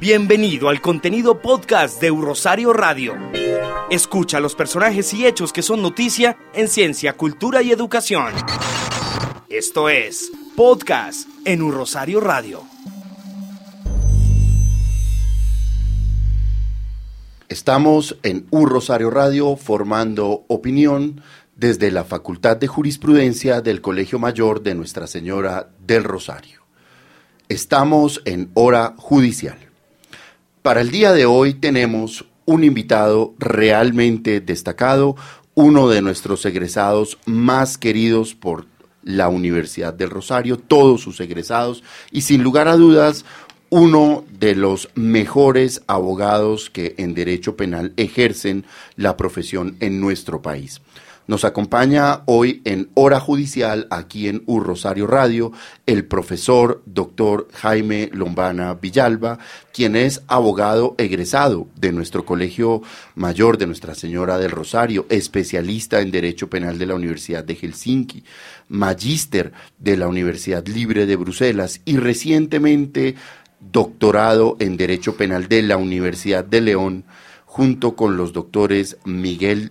Bienvenido al contenido podcast de Rosario Radio. Escucha los personajes y hechos que son noticia en ciencia, cultura y educación. Esto es Podcast en Un Rosario Radio. Estamos en Un Rosario Radio formando opinión desde la Facultad de Jurisprudencia del Colegio Mayor de Nuestra Señora del Rosario. Estamos en hora judicial. Para el día de hoy tenemos un invitado realmente destacado, uno de nuestros egresados más queridos por la Universidad del Rosario, todos sus egresados, y sin lugar a dudas, uno de los mejores abogados que en derecho penal ejercen la profesión en nuestro país. Nos acompaña hoy en Hora Judicial, aquí en U Rosario Radio, el profesor doctor Jaime Lombana Villalba, quien es abogado egresado de nuestro Colegio Mayor de Nuestra Señora del Rosario, especialista en Derecho Penal de la Universidad de Helsinki, magíster de la Universidad Libre de Bruselas y recientemente doctorado en Derecho Penal de la Universidad de León, junto con los doctores Miguel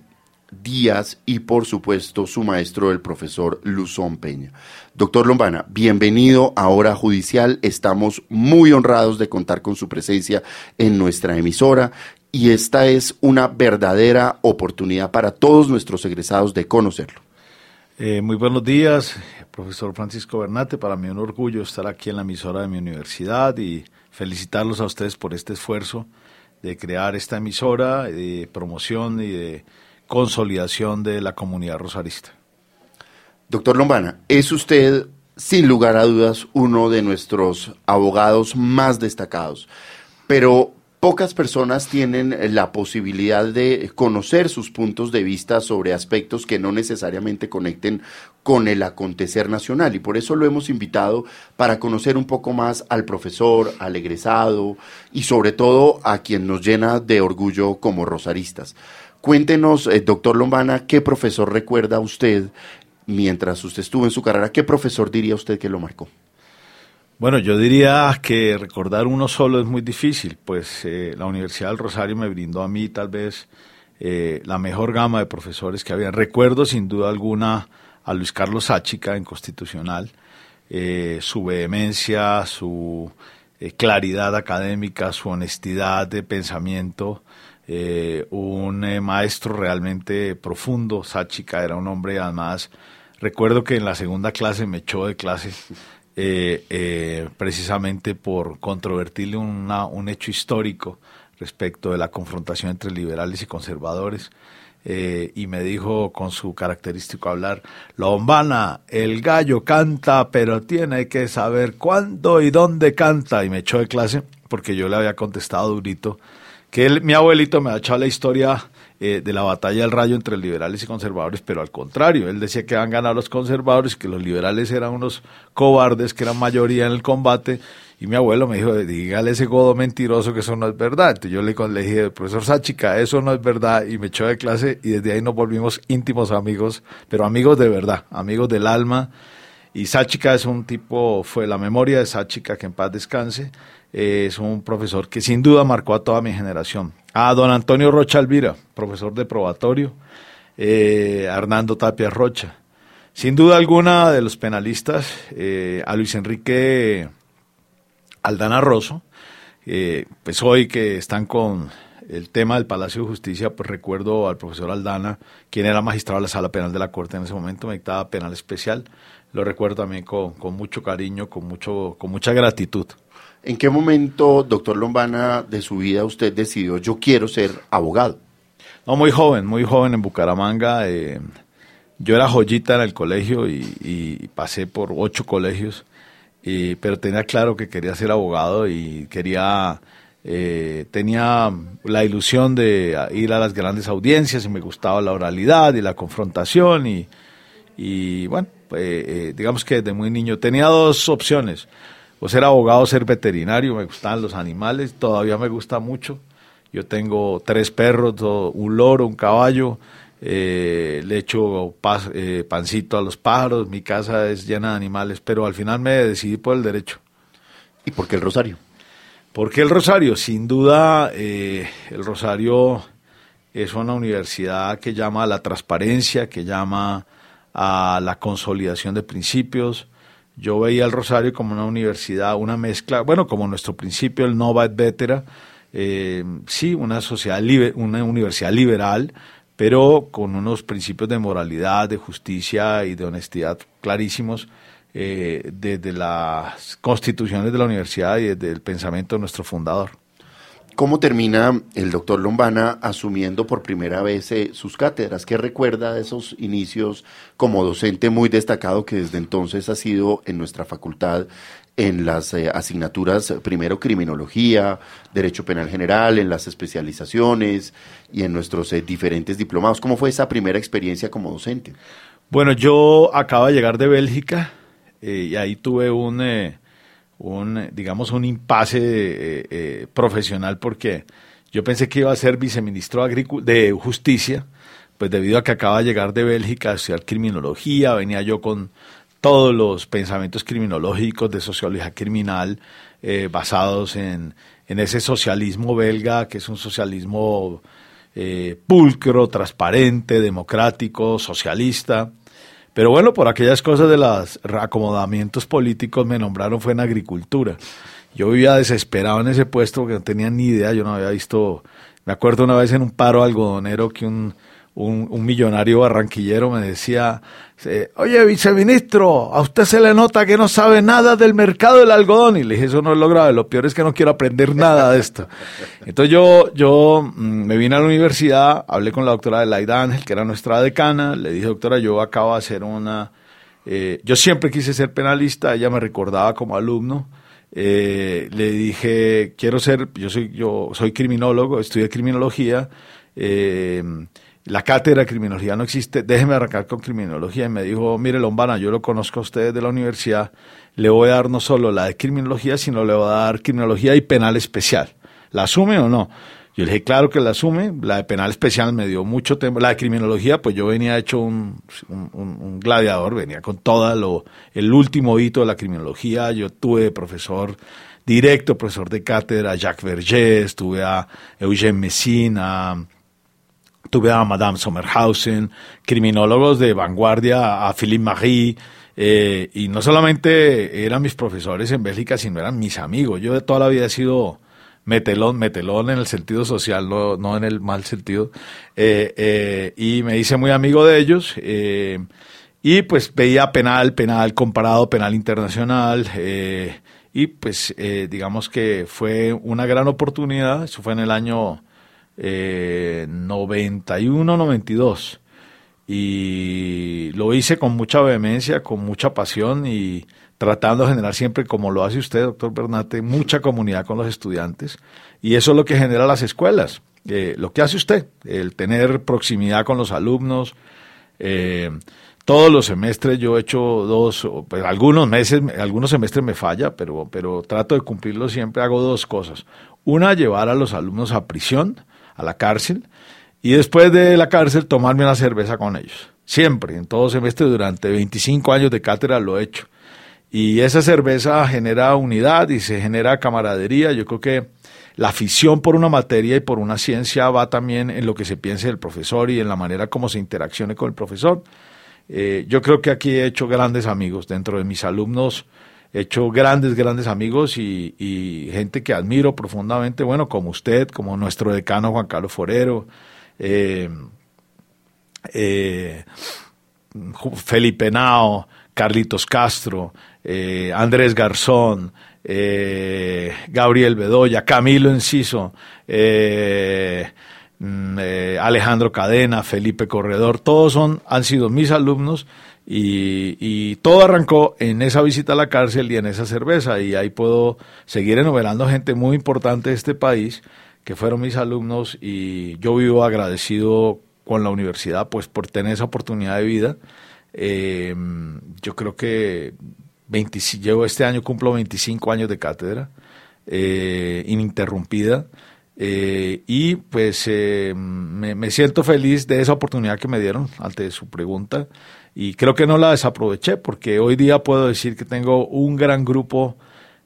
Díaz y por supuesto su maestro, el profesor Luzón Peña. Doctor Lombana, bienvenido a Hora Judicial. Estamos muy honrados de contar con su presencia en nuestra emisora y esta es una verdadera oportunidad para todos nuestros egresados de conocerlo. Eh, muy buenos días, profesor Francisco Bernate. Para mí es un orgullo estar aquí en la emisora de mi universidad y felicitarlos a ustedes por este esfuerzo de crear esta emisora, de promoción y de consolidación de la comunidad rosarista. Doctor Lombana, es usted sin lugar a dudas uno de nuestros abogados más destacados, pero pocas personas tienen la posibilidad de conocer sus puntos de vista sobre aspectos que no necesariamente conecten con el acontecer nacional y por eso lo hemos invitado para conocer un poco más al profesor, al egresado y sobre todo a quien nos llena de orgullo como rosaristas. Cuéntenos, eh, doctor Lombana, ¿qué profesor recuerda usted mientras usted estuvo en su carrera? ¿Qué profesor diría usted que lo marcó? Bueno, yo diría que recordar uno solo es muy difícil, pues eh, la Universidad del Rosario me brindó a mí tal vez eh, la mejor gama de profesores que había. Recuerdo sin duda alguna a Luis Carlos Sáchica en Constitucional, su vehemencia, su claridad académica, su honestidad de pensamiento, eh, un eh, maestro realmente profundo. Sáchica era un hombre, además, recuerdo que en la segunda clase me echó de clase eh, precisamente por controvertirle un hecho histórico respecto de la confrontación entre liberales y conservadores. y me dijo con su característico hablar, Lombana, el gallo canta, pero tiene que saber cuándo y dónde canta. Y me echó de clase porque yo le había contestado durito que mi abuelito me ha echado la historia eh, de la batalla del rayo entre liberales y conservadores, pero al contrario, él decía que han ganado los conservadores, que los liberales eran unos cobardes, que eran mayoría en el combate, y mi abuelo me dijo, dígale ese godo mentiroso que eso no es verdad. Entonces yo le, le dije, profesor Sáchica, eso no es verdad, y me echó de clase, y desde ahí nos volvimos íntimos amigos, pero amigos de verdad, amigos del alma, y Sáchica es un tipo, fue la memoria de Sáchica, que en paz descanse, es un profesor que sin duda marcó a toda mi generación. A don Antonio Rocha Alvira, profesor de probatorio, eh, Hernando Tapia Rocha. Sin duda alguna de los penalistas, eh, a Luis Enrique Aldana Rosso, eh, pues hoy que están con el tema del Palacio de Justicia, pues recuerdo al profesor Aldana, quien era magistrado de la Sala Penal de la Corte en ese momento, me dictaba penal especial. Lo recuerdo también con, con mucho cariño, con, mucho, con mucha gratitud. ¿En qué momento, doctor Lombana, de su vida usted decidió yo quiero ser abogado? No, muy joven, muy joven en Bucaramanga. Eh, yo era joyita en el colegio y, pasé por ocho colegios, pero tenía claro que quería ser abogado y quería, eh, tenía la ilusión de ir a las grandes audiencias y me gustaba la oralidad y la confrontación y, bueno, eh, digamos que desde muy niño tenía dos opciones o ser abogado o ser veterinario, me gustaban los animales, todavía me gusta mucho. Yo tengo tres perros, un loro, un caballo, eh, le echo eh, pancito a los pájaros, mi casa es llena de animales, pero al final me decidí por el derecho. ¿Y por qué el Rosario? ¿Por qué el Rosario? Sin duda, eh, el Rosario es una universidad que llama a la transparencia, que llama a la consolidación de principios, yo veía el Rosario como una universidad, una mezcla, bueno, como nuestro principio, el Nova et Vetera, eh, sí, una, sociedad una universidad liberal, pero con unos principios de moralidad, de justicia y de honestidad clarísimos eh, desde las constituciones de la universidad y desde el pensamiento de nuestro fundador. ¿Cómo termina el doctor Lombana asumiendo por primera vez eh, sus cátedras? ¿Qué recuerda de esos inicios como docente muy destacado que desde entonces ha sido en nuestra facultad en las eh, asignaturas, primero criminología, derecho penal general, en las especializaciones y en nuestros eh, diferentes diplomados? ¿Cómo fue esa primera experiencia como docente? Bueno, yo acabo de llegar de Bélgica y ahí tuve un un, digamos, un impasse eh, eh, profesional porque yo pensé que iba a ser viceministro de Justicia, pues debido a que acaba de llegar de Bélgica a estudiar criminología, venía yo con todos los pensamientos criminológicos de sociología criminal eh, basados en, en, ese socialismo belga, que es un socialismo pulcro, transparente, democrático, socialista. Pero bueno, por aquellas cosas de los acomodamientos políticos me nombraron fue en agricultura. Yo vivía desesperado en ese puesto porque no tenía ni idea, yo no había visto, me acuerdo una vez en un paro algodonero que un un, millonario barranquillero me decía, oye, viceministro, a usted se le nota que no sabe nada del mercado del algodón. Y le dije, eso no es lo grave, lo peor es que no quiero aprender nada de esto. Entonces yo, yo mm, me vine a la universidad, hablé con la doctora Adelaida Ángel, que era nuestra decana, le dije, doctora, yo acabo de hacer una... Eh, yo siempre quise ser penalista, ella me recordaba como alumno. Eh, le dije, quiero ser, yo soy, yo soy criminólogo, estudié criminología. Eh, la cátedra de criminología no existe, déjeme arrancar con criminología. Y me dijo, mire Lombana, yo lo conozco a ustedes de la universidad, le voy a dar no solo la de criminología, sino le voy a dar criminología y penal especial. ¿La asume o no? Yo le dije, claro que la asume, la de penal especial me dio mucho tiempo, la de criminología, pues yo venía hecho un, un, gladiador, venía con todo lo, el último hito de la criminología, yo tuve profesor directo, profesor de cátedra, Jacques Vergés, tuve a Eugène Messina, Tuve a Madame Sommerhausen, criminólogos de vanguardia, a Philippe Marie, eh, y no solamente eran mis profesores en Bélgica, sino eran mis amigos. Yo de toda la vida he sido metelón, metelón en el sentido social, no, en el mal sentido, eh, eh, y me hice muy amigo de ellos. y pues veía penal, penal comparado, penal internacional, y pues digamos que fue una gran oportunidad, eso fue en el año eh, 91-92. Y lo hice con mucha vehemencia, con mucha pasión y tratando de generar siempre, como lo hace usted, doctor Bernate, mucha comunidad con los estudiantes. Y eso es lo que genera las escuelas. Eh, lo que hace usted, el tener proximidad con los alumnos. Eh, todos los semestres yo he hecho dos, pues algunos meses, algunos semestres me falla, pero, pero trato de cumplirlo siempre. Hago dos cosas. Una, llevar a los alumnos a prisión a la cárcel y después de la cárcel tomarme una cerveza con ellos. Siempre, en todo semestre, durante 25 años de cátedra lo he hecho. Y esa cerveza genera unidad y se genera camaradería. Yo creo que la afición por una materia y por una ciencia va también en lo que se piense del profesor y en la manera como se interaccione con el profesor. Eh, yo creo que aquí he hecho grandes amigos dentro de mis alumnos, he hecho grandes, grandes amigos y, gente que admiro profundamente, bueno, como usted, como nuestro decano Juan Carlos Forero, eh, eh, Felipe Nao, Carlitos Castro, Andrés Garzón, Gabriel Bedoya, Camilo Enciso, Mm, eh, Alejandro Cadena, Felipe Corredor, todos son, han sido mis alumnos y, todo arrancó en esa visita a la cárcel y en esa cerveza y ahí puedo seguir enumerando gente muy importante de este país que fueron mis alumnos y yo vivo agradecido con la universidad pues por tener esa oportunidad de vida. Eh, yo creo que 20, llevo este año, cumplo 25 años de cátedra eh, ininterrumpida. Eh, y pues eh, me, siento feliz de esa oportunidad que me dieron ante su pregunta y creo que no la desaproveché porque hoy día puedo decir que tengo un gran grupo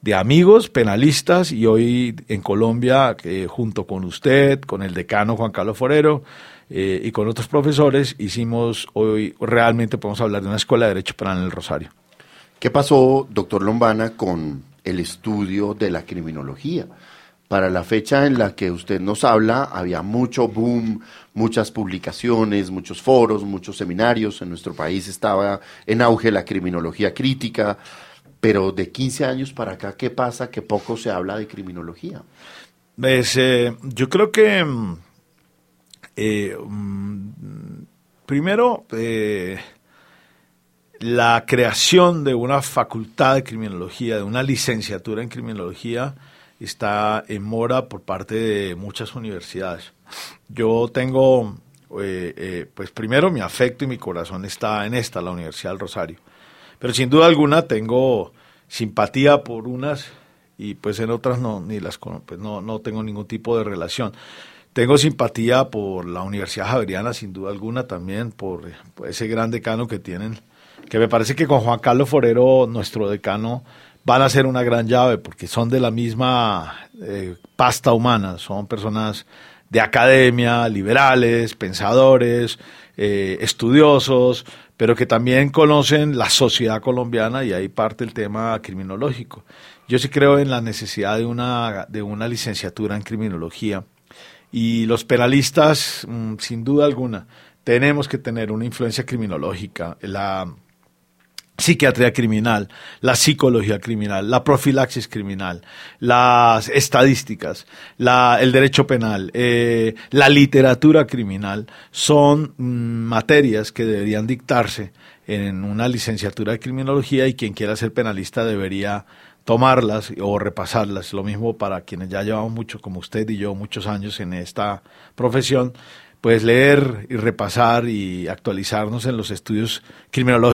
de amigos penalistas y hoy en Colombia eh, junto con usted, con el decano Juan Carlos Forero y con otros profesores hicimos hoy realmente podemos hablar de una escuela de derecho penal en el Rosario. ¿Qué pasó, doctor Lombana, con el estudio de la criminología? Para la fecha en la que usted nos habla, había mucho boom, muchas publicaciones, muchos foros, muchos seminarios. En nuestro país estaba en auge la criminología crítica. Pero de 15 años para acá, ¿qué pasa? Que poco se habla de criminología. Pues, eh, yo creo que mm, eh, mm, primero eh, la creación de una facultad de criminología, de una licenciatura en criminología, está en mora por parte de muchas universidades. Yo tengo, eh, eh, pues primero mi afecto y mi corazón está en esta, la Universidad del Rosario. Pero sin duda alguna tengo simpatía por unas y pues en otras no, ni las, pues no, no tengo ningún tipo de relación. Tengo simpatía por la Universidad Javeriana, sin duda alguna, también por, por ese gran decano que tienen, que me parece que con Juan Carlos Forero, nuestro decano, van a ser una gran llave porque son de la misma eh, pasta humana, son personas de academia, liberales, pensadores, eh, estudiosos, pero que también conocen la sociedad colombiana y ahí parte el tema criminológico. Yo sí creo en la necesidad de una, de una licenciatura en criminología y los penalistas, mm, sin duda alguna, tenemos que tener una influencia criminológica. La, psiquiatría criminal, la psicología criminal, la profilaxis criminal, las estadísticas, la, el derecho penal, eh, la literatura criminal, son mm, materias que deberían dictarse en una licenciatura de criminología y quien quiera ser penalista debería tomarlas o repasarlas. Lo mismo para quienes ya llevamos mucho, como usted y yo, muchos años en esta profesión, pues leer y repasar y actualizarnos en los estudios criminológicos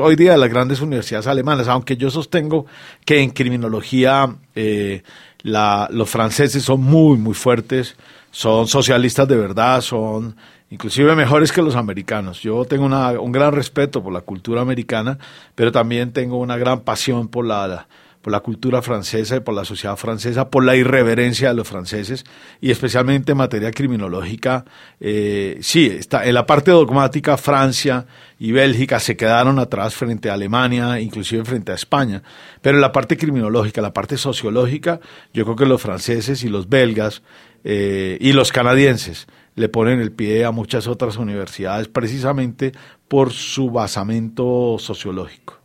Hoy día las grandes universidades alemanas, aunque yo sostengo que en criminología eh, los franceses son muy, muy fuertes, son socialistas de verdad, son inclusive mejores que los americanos. Yo tengo un gran respeto por la cultura americana, pero también tengo una gran pasión por la, por la cultura francesa y por la sociedad francesa, por la irreverencia de los franceses y especialmente en materia criminológica. Eh, sí, está, en la parte dogmática Francia y Bélgica se quedaron atrás frente a Alemania, inclusive frente a España, pero en la parte criminológica, la parte sociológica, yo creo que los franceses y los belgas eh, y los canadienses le ponen el pie a muchas otras universidades precisamente por su basamento sociológico.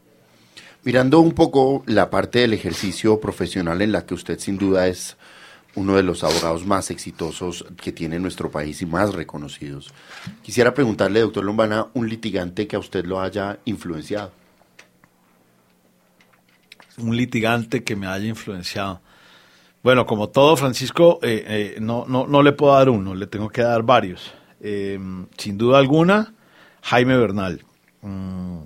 Mirando un poco la parte del ejercicio profesional en la que usted sin duda es uno de los abogados más exitosos que tiene nuestro país y más reconocidos, quisiera preguntarle, doctor Lombana, un litigante que a usted lo haya influenciado. Un litigante que me haya influenciado. Bueno, como todo, Francisco, eh, eh, no, no, no, le puedo dar uno, le tengo que dar varios. Eh, sin duda alguna, Jaime Bernal, mm,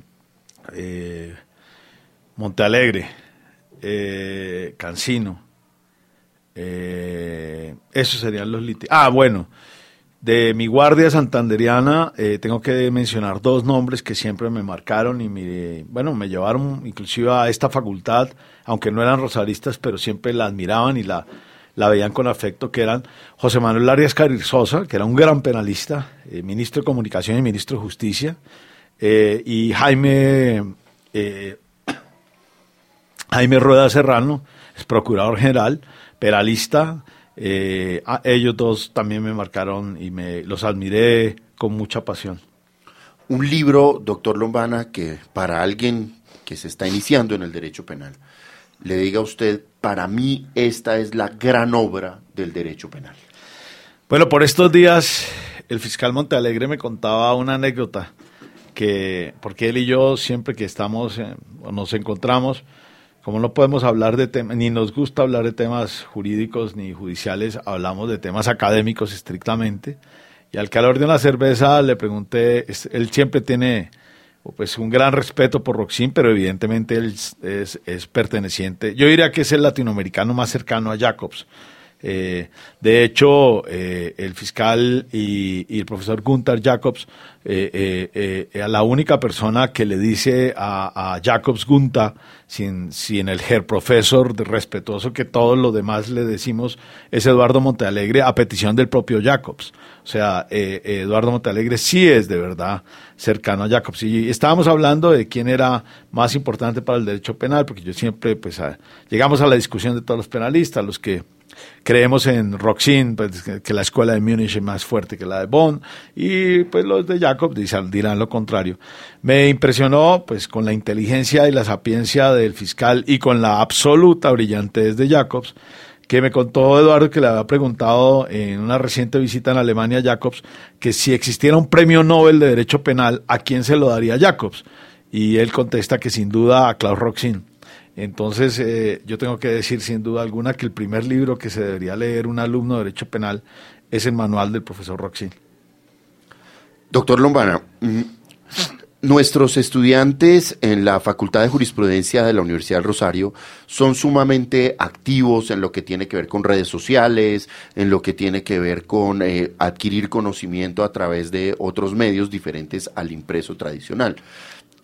Montealegre, Cancino. esos serían los litigantes. Ah, bueno, de mi guardia santanderiana tengo que mencionar dos nombres que siempre me marcaron y me, bueno, me llevaron inclusive a esta facultad aunque no eran rosaristas, pero siempre la admiraban y la, veían con afecto, que eran José Manuel Arias Carrizosa, que era un gran penalista, eh, ministro de Comunicación y ministro de Justicia, eh, y Jaime, eh, Jaime Rueda Serrano, es procurador general, penalista. ellos dos también me marcaron y me los admiré con mucha pasión. Un libro, doctor Lombana, que para alguien que se está iniciando en el derecho penal, le diga a usted, para mí esta es la gran obra del derecho penal? Bueno, por estos días el fiscal Montealegre me contaba una anécdota que, porque él y yo siempre que estamos, o nos encontramos, como no podemos hablar de temas, ni nos gusta hablar de temas jurídicos ni judiciales, hablamos de temas académicos estrictamente. Y al calor de una cerveza le pregunté, él siempre tiene pues un gran respeto por Roxin, pero evidentemente él es, perteneciente. Yo diría que es el latinoamericano más cercano a Jacobs. Eh, de hecho, eh, el fiscal y, el profesor Gunther Jacobs, eh, la única persona que le dice a, Jacobs Gunther, sin, sin el her profesor respetuoso que todos los demás le decimos, es Eduardo Montealegre a petición del propio Jacobs. O sea, Eduardo Montealegre sí es de verdad cercano a Jacobs. Y estábamos hablando de quién era más importante para el derecho penal, porque yo siempre, pues, llegamos a la discusión de todos los penalistas, los que creemos en Roxin, pues, que la escuela de Múnich es más fuerte que la de Bonn, y pues los de Jacob dirán lo contrario. Me impresionó pues con la inteligencia y la sapiencia del fiscal y con la absoluta brillantez de Jacobs, que me contó Eduardo que le había preguntado en una reciente visita en Alemania a Jacobs que si existiera un premio Nobel de Derecho Penal, ¿a quién se lo daría Jacobs? Y él contesta que sin duda a Klaus Roxin. Entonces, eh, yo tengo que decir sin duda alguna que el primer libro que se debería leer un alumno de Derecho Penal es el manual del profesor Roxin. Doctor Lombana, mm, nuestros estudiantes en la Facultad de Jurisprudencia de la Universidad del Rosario son sumamente activos en lo que tiene que ver con redes sociales, en lo que tiene que ver con eh, adquirir conocimiento a través de otros medios diferentes al impreso tradicional.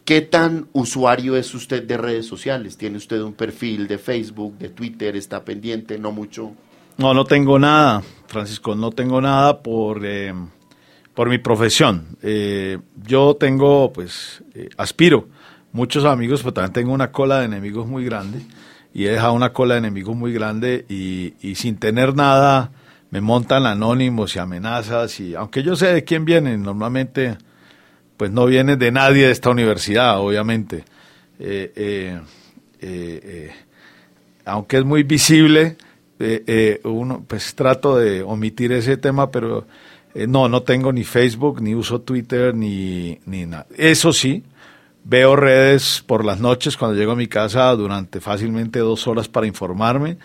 ¿Qué tan usuario es usted de redes sociales? ¿Tiene usted un perfil de Facebook, de Twitter? ¿Está pendiente? ¿No mucho? No, no tengo nada, Francisco, no tengo nada por, eh, por mi profesión. Eh, yo tengo, pues, eh, aspiro muchos amigos, pero también tengo una cola de enemigos muy grande y he dejado una cola de enemigos muy grande y, y sin tener nada me montan anónimos y amenazas y aunque yo sé de quién vienen, normalmente pues no viene de nadie de esta universidad, obviamente. Eh, eh, eh, aunque es muy visible, uno, pues trato de omitir ese tema, pero no, no tengo ni Facebook, ni uso Twitter, ni, ni nada. Eso sí, veo redes por las noches cuando llego a mi casa durante fácilmente dos horas para informarme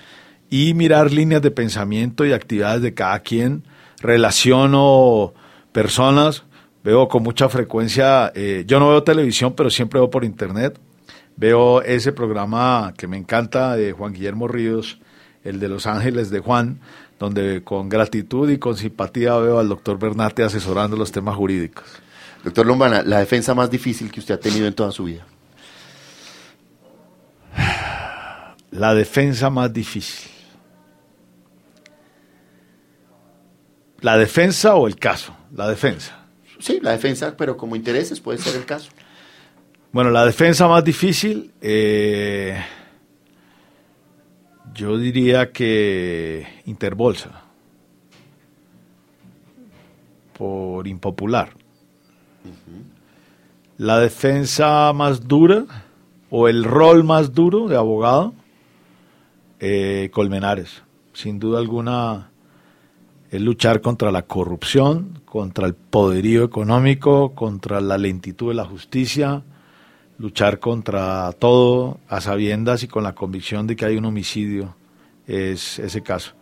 y mirar líneas de pensamiento y actividades de cada quien. Relaciono personas Veo con mucha frecuencia, eh, yo no veo televisión, pero siempre veo por internet. Veo ese programa que me encanta de Juan Guillermo Ríos, el de Los Ángeles de Juan, donde con gratitud y con simpatía veo al doctor Bernate asesorando los temas jurídicos. Doctor Lombana, la defensa más difícil que usted ha tenido en toda su vida. la defensa más difícil. ¿La defensa o el caso? La defensa. Sí, la defensa, pero como intereses puede ser el caso. Bueno, la defensa más difícil, eh, yo diría que Interbolsa, por impopular. La defensa más dura o el rol más duro de abogado, eh, Colmenares. Sin duda alguna, es luchar contra la corrupción, contra el poderío económico, contra la lentitud de la justicia, luchar contra todo a sabiendas y con la convicción de que hay un homicidio, es ese caso.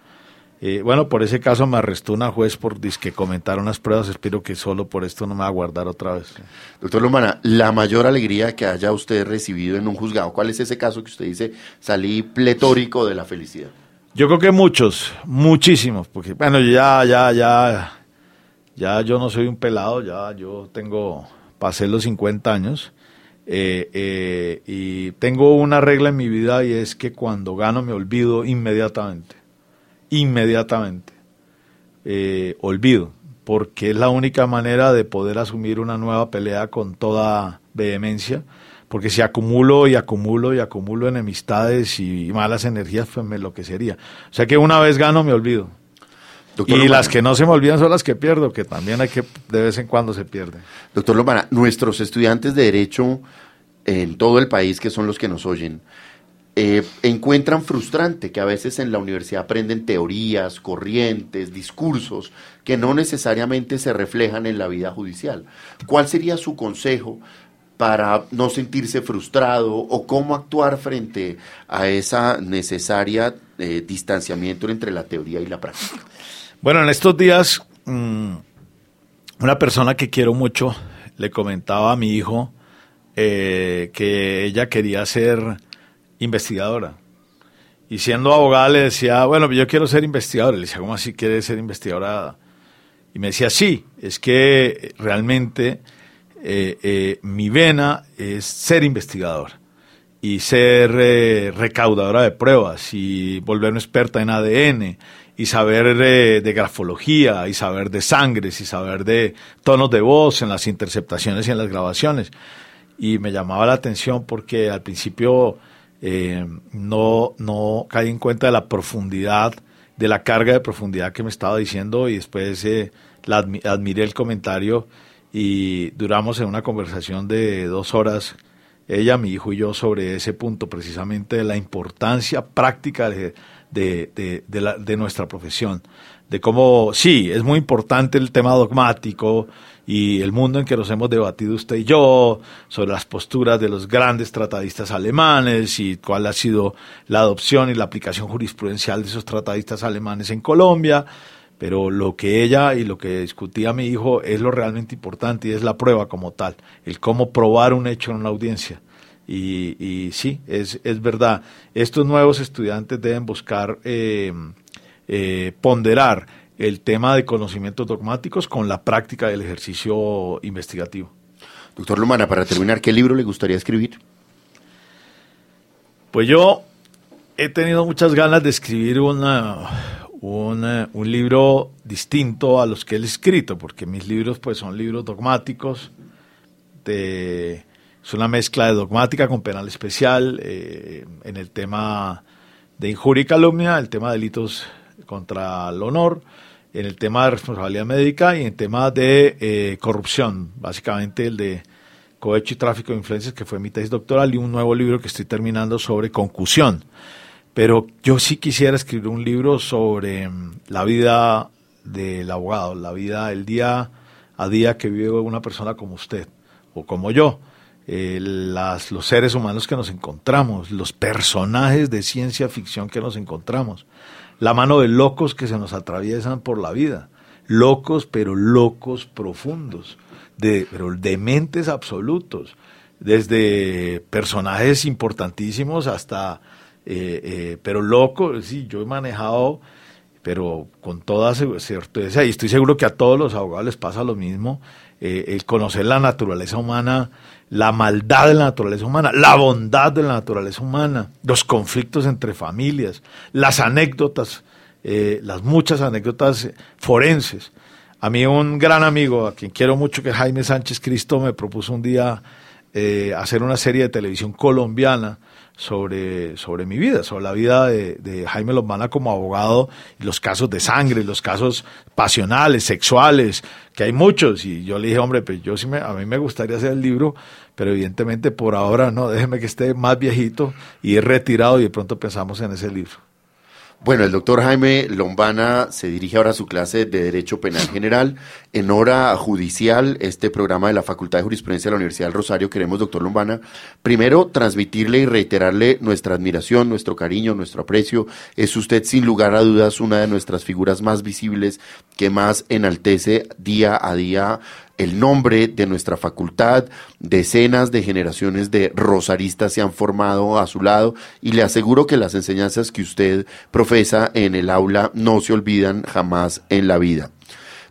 Eh, bueno, por ese caso me arrestó una juez por que comentar unas pruebas. Espero que solo por esto no me va a guardar otra vez. Doctor Lomana, la mayor alegría que haya usted recibido en un juzgado, ¿cuál es ese caso que usted dice salí pletórico de la felicidad? Yo creo que muchos, muchísimos, porque bueno, ya, ya, ya, ya yo no soy un pelado, ya yo tengo, pasé los 50 años. Eh, eh, y tengo una regla en mi vida y es que cuando gano me olvido inmediatamente inmediatamente. Eh, olvido, porque es la única manera de poder asumir una nueva pelea con toda vehemencia, porque si acumulo y acumulo y acumulo enemistades y malas energías, pues me enloquecería. O sea que una vez gano, me olvido. y las que no se me olvidan son las que pierdo, que también hay que, de vez en cuando se pierden. Doctor Lomana, nuestros estudiantes de Derecho en todo el país, que son los que nos oyen, eh, encuentran frustrante que a veces en la universidad aprenden teorías, corrientes, discursos que no necesariamente se reflejan en la vida judicial. ¿Cuál sería su consejo para no sentirse frustrado o cómo actuar frente a esa necesaria eh, distanciamiento entre la teoría y la práctica? Bueno, en estos días mm, una persona que quiero mucho le comentaba a mi hijo eh, que ella quería ser investigadora. Y siendo abogada le decía, bueno, yo quiero ser investigadora. Le decía, ¿cómo así quiere ser investigadora? Y me decía, sí, es que realmente eh, eh, mi vena es ser investigador y ser eh, recaudadora de pruebas y volverme experta en ADN y saber de grafología y saber de sangres y saber de tonos de voz en las interceptaciones y en las grabaciones. Y me llamaba la atención porque al principio eh, no, no caí en cuenta de la profundidad, de la carga de profundidad que me estaba diciendo y después eh, la admiré el comentario y duramos en una conversación de dos horas, ella, mi hijo y yo, sobre ese punto precisamente de la importancia práctica de, de, de nuestra profesión de cómo, sí, es muy importante el tema dogmático y el mundo en que nos hemos debatido usted y yo sobre las posturas de los grandes tratadistas alemanes y cuál ha sido la adopción y la aplicación jurisprudencial de esos tratadistas alemanes en Colombia, pero lo que ella y lo que discutía mi hijo es lo realmente importante y es la prueba como tal, el cómo probar un hecho en una audiencia. Y, y sí, es, es verdad, estos nuevos estudiantes deben buscar... Eh, eh, ponderar el tema de conocimientos dogmáticos con la práctica del ejercicio investigativo. Doctor Lumana, para terminar, ¿qué libro le gustaría escribir? Pues yo he tenido muchas ganas de escribir una, un libro distinto a los que he escrito, porque mis libros pues son libros dogmáticos, de, es una mezcla de dogmática con penal especial eh, en el tema de injuria y calumnia, el tema de delitos contra el honor, en el tema de responsabilidad médica y en el tema de eh, corrupción, básicamente el de cohecho y tráfico de influencias, que fue mi tesis doctoral, y un nuevo libro que estoy terminando sobre concusión. Pero yo sí quisiera escribir un libro sobre mm, la vida del abogado, la vida, el día a día que vive una persona como usted o como yo. Eh, las, los seres humanos que nos encontramos, los personajes de ciencia ficción que nos encontramos, la mano de locos que se nos atraviesan por la vida, locos pero locos profundos, de, pero dementes absolutos, desde personajes importantísimos hasta, eh, eh, pero locos, sí, yo he manejado pero con toda certeza, y estoy seguro que a todos los abogados les pasa lo mismo, eh, el conocer la naturaleza humana, la maldad de la naturaleza humana, la bondad de la naturaleza humana, los conflictos entre familias, las anécdotas, eh, las muchas anécdotas forenses. A mí un gran amigo, a quien quiero mucho, que Jaime Sánchez Cristo, me propuso un día eh, hacer una serie de televisión colombiana sobre, sobre mi vida, sobre la vida de, Jaime Lombana como abogado los casos de sangre, los casos pasionales, sexuales, que hay muchos. Y yo le dije, hombre, pues yo sí me, a mí me gustaría hacer el libro, pero evidentemente por ahora no, déjeme que esté más viejito y retirado y de pronto pensamos en ese libro. Bueno, el doctor Jaime Lombana se dirige ahora a su clase de Derecho Penal General. En hora judicial, este programa de la Facultad de Jurisprudencia de la Universidad del Rosario, queremos, doctor Lombana, primero transmitirle y reiterarle nuestra admiración, nuestro cariño, nuestro aprecio. Es usted, sin lugar a dudas, una de nuestras figuras más visibles que más enaltece día a día el nombre de nuestra facultad, decenas de generaciones de rosaristas se han formado a su lado y le aseguro que las enseñanzas que usted profesa en el aula no se olvidan jamás en la vida.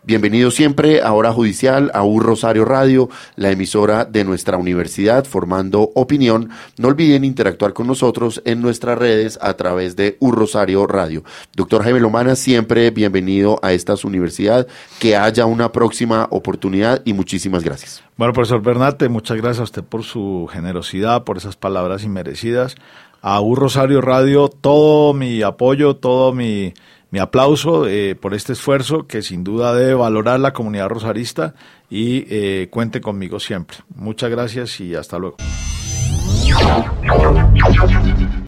Bienvenido siempre a Hora Judicial, a Un Rosario Radio, la emisora de nuestra universidad, formando opinión. No olviden interactuar con nosotros en nuestras redes a través de Un Rosario Radio. Doctor Jaime Lomana, siempre bienvenido a esta universidad. Que haya una próxima oportunidad y muchísimas gracias. Bueno, profesor Bernate, muchas gracias a usted por su generosidad, por esas palabras inmerecidas. A Un Rosario Radio, todo mi apoyo, todo mi mi aplauso eh, por este esfuerzo que sin duda debe valorar la comunidad rosarista y eh, cuente conmigo siempre. Muchas gracias y hasta luego.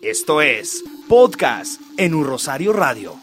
Esto es Podcast en un Rosario Radio.